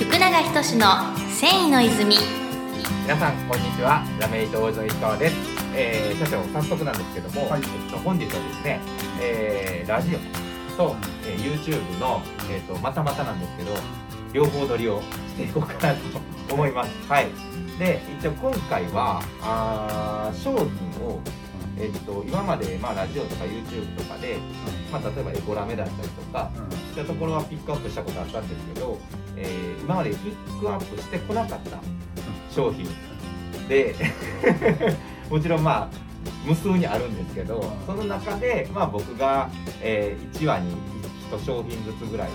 福永仁の繊維の泉皆さんこんにちは。ラメイト大園石川です、えー、社長早速なんですけども、はい。えっと、本日はですね、えー、ラジオと、えー、YouTube の、えー、とまたまたなんですけど両方撮りをしていこうかなと思います。はい。で一応今回はあー商品をえっと今まで、まあ、ラジオとか YouTube とかで、まあ、例えばエコラメだったりとかそういったところはピックアップしたことあったんですけど、えー今までピックアップしてこなかった商品で もちろんまあ無数にあるんですけどその中で、まあ、僕が、え1話に1商品ずつぐらいを、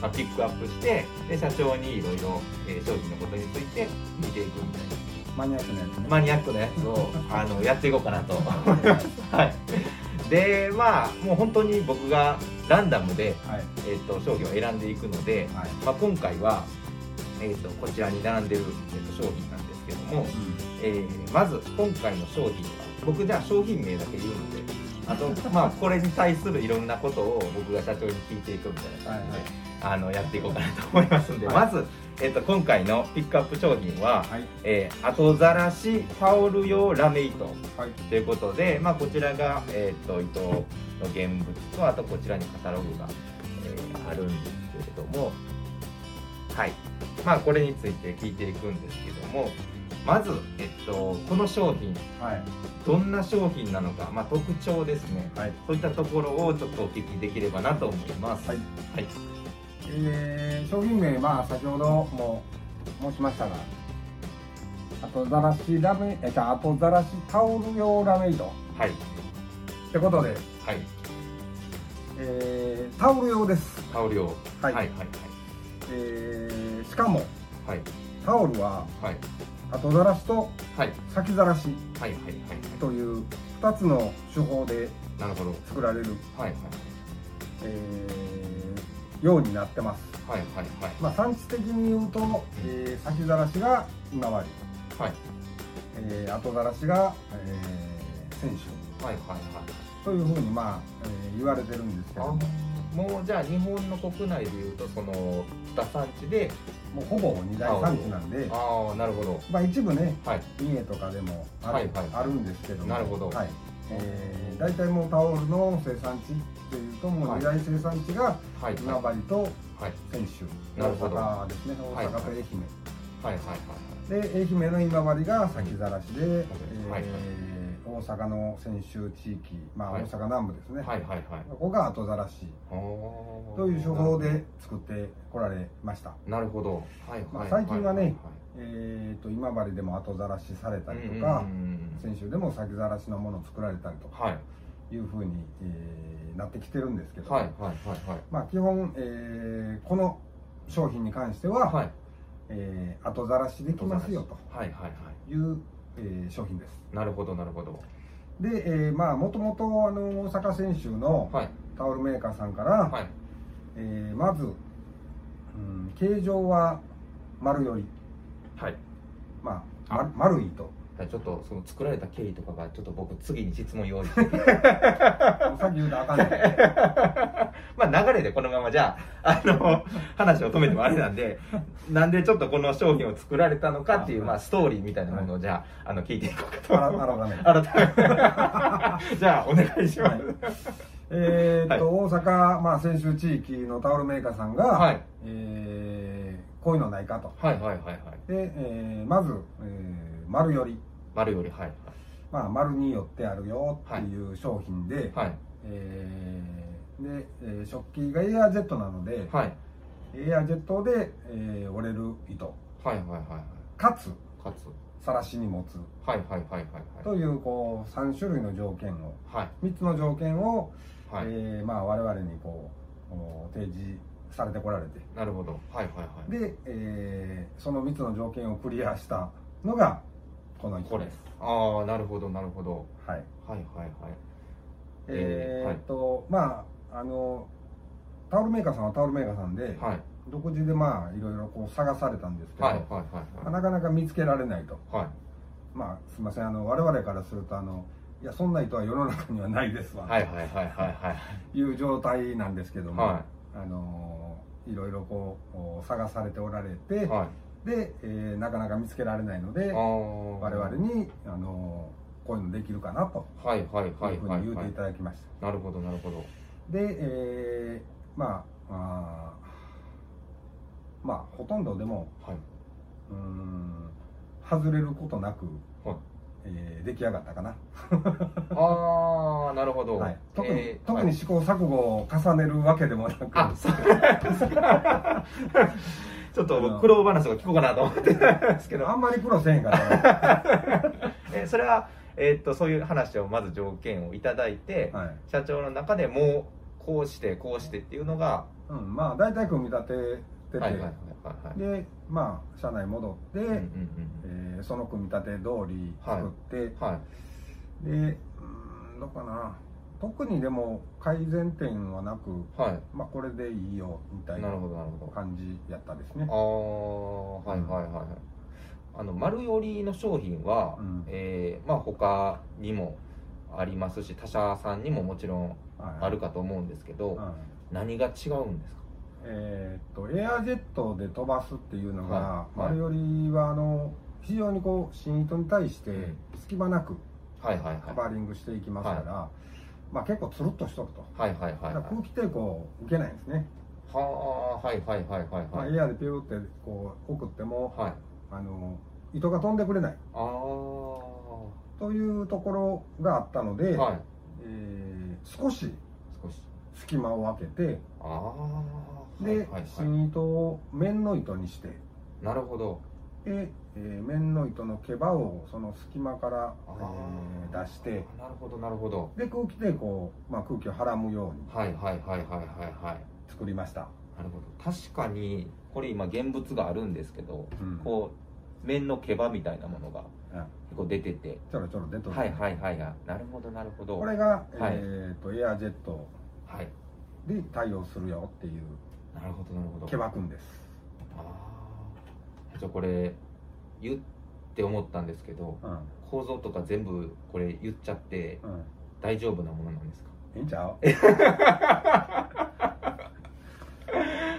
まあ、ピックアップしてで社長にいろいろえー商品のことについて見ていくみたいなマニアックなやつね。マニアックなやつをあのやっていこうかなと。はい、でまあもう本当に僕がランダムで、はい。えー、と商品を選んでいくので、はい。まあ、今回は、えー、とこちらに並んでる、えー、と商品なんですけども、えーまず今回の商品は僕じゃあ商品名だけ言うのであとまあこれに対するいろんなことを僕が社長に聞いていくみたいな感じで、あのやっていこうかなと思いますんで、はい。まず、えー、と今回のピックアップ商品は、はい。えー後ざらしタオル用ラメ糸はい。ということで、まあ、こちらが、えー、と糸の現物とあとこちらにカタログが、えーあるんですけれどもはい。まあこれについて聞いていくんですけどもまず、えっと、この商品はい。どんな商品なのか、まあ、特徴ですね。はい。そういったところをちょっとお聞きできればなと思います。はい。はいえー商品名まあ先ほども申しましたが後ざらしラメえじゃあ後ざらしタオル用ラメイドはい。ってことで、はい。えータオル用です、タオル用。はい。はいはいえーしかもはい。タオルははい。後ざらしとはい。先ざらしはいはいはいという2つの手法でなるほど。作られる、はい。えーようになってます。はいはいはい。はいまあ、産地的に言うと、えー先ざらしが今治、はい。えー後ざらしが、えー、泉州。はいはいはい。というふうに、まあえー言われてるんですけど。ももうじゃあ日本の国内でいうとその2産地で。もうほぼ二大産地なんで、ああなるほど。まあ、一部ねはい。三重とかでもある,、はいはい。あるんですけども。なるほど。はいえー、大体もうタオルの生産地っていうともう二大生産地がはい。今治とはい。泉州、大阪ですね。大阪と愛媛、はいはいはいで愛媛の今治が先ざらしで、えーはい大阪の泉州地域、まあ、はい。大阪南部ですね、はいはいはい。はいここが後ざらし。という手法で作ってこられました、なるほど。はいまあはい最近はねはいえー、と今治でも後ざらしされたりとうんかうんうん。泉州でも先ざらしのものを作られたりとはい。いうふうに、えーなってきてるんですけど、はいはいはいはい。まあ、基本、えーこの商品に関しては、はい。えー後ざらしできますよと。はいはいはい。いう、えー商品です。なるほどなるほど。で、えーまあもともとあの大阪泉州のはい。タオルメーカーさんから、はい。えーまず、うん、形状は丸より、はい。まあ、あ。ま丸いとちょっとその作られた経緯とかがちょっと僕次に質問用意して。さっき言うとあかんねん。まあ流れでこのままじゃあ、あの、話を止めてもあれなんで、なんでちょっとこの商品を作られたのかっていう、まあストーリーみたいなものをじゃあ、あの、聞いていこうかと。改めて改めじゃあ、お願いします。えーっと、は大阪、まあ、泉州地域のタオルメーカーさんが、はい。えーこういうのないかと。はいはいはいはい。で、えーまず、えー丸より、丸より、はいまあ、丸によってあるよっていう商品で、はい。えーで、えー食器がエアジェットなので、はい。エアジェットで、えー折れる糸はいはいはいはい。かつかつ。さらしに持つはいはいはいはいというこう3種類の条件をはい。3つの条件を、はい。はい。えーまあ、我々にこうこう提示されてこられてなるほど。はいはいはい。で、えーその3つの条件をクリアしたのがこのこれ糸です。ああ、なるほどなるほど。はいはいはいはい。えーはいっとまああのタオルメーカーさんはタオルメーカーさんで、はい。独自でまあいろいろこう探されたんですけど、はいはいはいまあはなかなか見つけられないとい。はい。まあすみませんあの我々からするとあのいやそんな糸は世の中にはないですわ、はいはいはいはいはい。という状態なんですけども、はあのいろいろこうお探されておられて、はいで、えーなかなか見つけられないので我々にあのこういうのできるかなと。はいはいはいいうふうに言うていただきました、なるほどなるほど。で、えーまああーまあほとんどでもはい。うーん外れることなく、はい。えー出来上がったかな、ああなるほど、はい、特に、えー特に試行錯誤を重ねるわけでもなく。あそうちょっと僕苦労話とか聞こうかなと思ってたんですけど。あんまり苦労せえへんから、えそれは、えーっとそういう話をまず条件をいただいて、はい。社長の中でもうこうしてこうしてっていうのがうん、まあ大体組み立ててて、はいはいはいはいはい。でまあ社内戻って、うんうんえーその組み立て通り作って、うんはい。でうんどうかな特にでも改善点はなく、はい。まあ、これでいいよみたいな感じやったですね。ああはいはいはいはい。あの丸寄りの商品は、うん。えーまあ他にもありますし他社さんにももちろんはい。あるかと思うんですけど、うん何が違うんですか？えーっとエアジェットで飛ばすっていうのが、はい。はい。丸よりはあの非常にこう新糸に対してうん隙間なくはいはいはい。カバーリングしていきますから、まあ、結構つるっとしとると、はいはいはいはい。空気抵抗を受けないんですね、はあはいはいはいはいまあ、はいエアでピューってこう送ってもはい。あの糸が飛んでくれない。ああというところがあったので、はい。えー少し少し。隙間を空けてああで、はいはいはい。新糸を面の糸にしてなるほど。で、えー面の糸の毛羽をその隙間から、あえーー出してなるほどなるほど。で空気抵抗、まあ、空気をはらむようにはいはいはいはいはいはい。作りました、なるほど。確かにこれ今現物があるんですけど、うん。こう面の毛羽みたいなものがうん。結構出てて。ちょろちょろ出とる、はいはいはいはい。なるほどなるほど。これが、はい。えー、とエアジェットはい。で対応するよっていうなるほどなるほど。毛羽くんです、ああじゃあこれ言って思ったんですけどうん。構造とか全部これ言っちゃってうん、大丈夫なものなんですか？いいんちゃう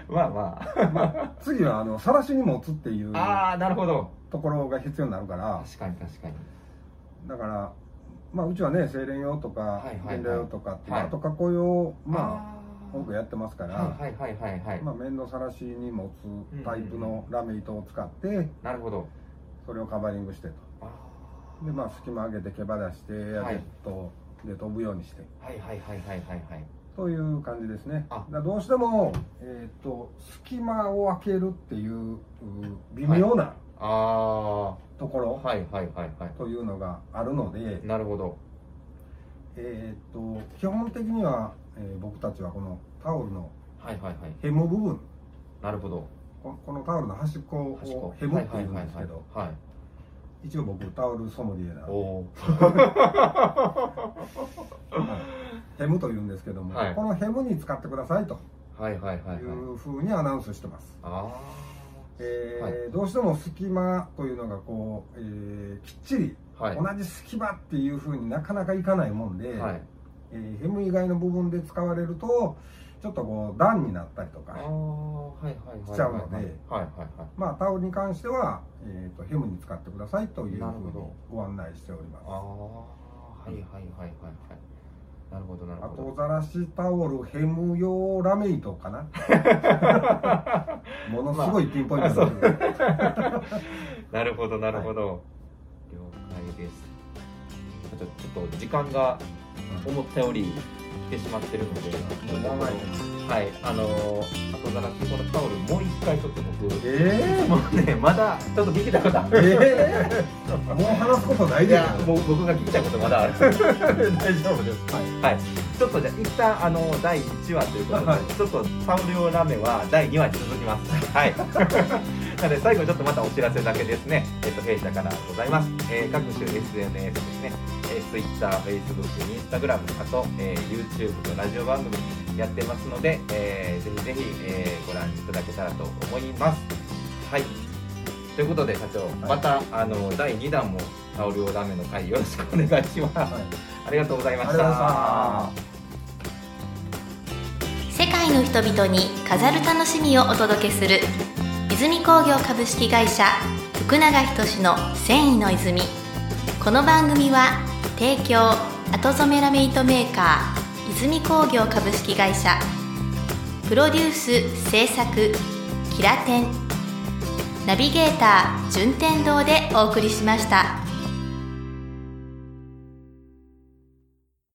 まあ。ま次はあの晒しに持つっていうあああなるほど。ところが必要になるから。確かに確かに。だからまあうちはね精錬用とかはいはいはい。原料用とかっていうはい。後加工用まああ多くやってますから、はいはいはいはいはい、まあ、面のさらしに持つタイプのラメ糸を使ってなるほどそれをカバーリングしてと。あでまあ隙間上げて毛羽出してエアジェットで飛ぶようにして、ーはいはいはいはいはいはい。という感じですね。あ。だどうしても、えー、と隙間を開けるっていうう微妙なあところあはいはいはいはい。というのがあるので、なるほど。えー、と基本的には、えー僕たちはこのタオルのはいはいはい。ヘム部分。なるほどここのタオルの端っこをヘムっていうんですけどはいはいはいはい。一応僕タオルソムリエなんで。おお ヘムというんですけども、はい。このヘムに使ってくださいと。はいはいはいはい。いうふうにアナウンスしてます、あえーはい。どうしても隙間というのがこう、えーきっちり同じ隙間っていうふうになかなかいかないもんで、はい。えーヘム以外の部分で使われるとちょっとこう段になったりとああかはいはいはいはいしちゃうのではいはいはい。まあタオルに関しては、えー、とヘムに使ってくださいというふうにご案内しております。ああはいはいはいはいはい。なるほどなるほど。後ざらしタオルヘム用ラメ糸かな？ものすごいピンポイントなんで、なるほどなるほど、了解です。ちょっと時間が思ったより来てしまってるので、はい。あのー、後ざらしこのタオルもう一回ちょっと僕。えもうねまだちょっと聞きたいことあえー、もう話すことないいでやもう僕が聞きたいことまだある。大丈夫です。はい。はい、ちょっとじゃあ一旦あの第1話ということで、はい。ちょっとタオル用ラーメンは第2話に続きます。はい。なので最後にちょっとまたお知らせだけですね。えっと弊社からございます。えー各種 SNS ですね。えー、Twitter、Facebook、Instagram、あと、えー YouTube とラジオ番組やってますので、えーぜひぜひ、えーご覧いただけたらと思います。はい。ということで社長、またあの第2弾もタオル用ラーメンの回よろしくお願いします。はいありがとうございましありがとうございまた。した世界のの人々に飾る楽しみをお届けする泉工業株式会社福永仁の繊維の泉この番組は提供。後染めラメイトメーカー泉工業株式会社。プロデュース制作キラテン。ナビゲーター順天堂でお送りしました。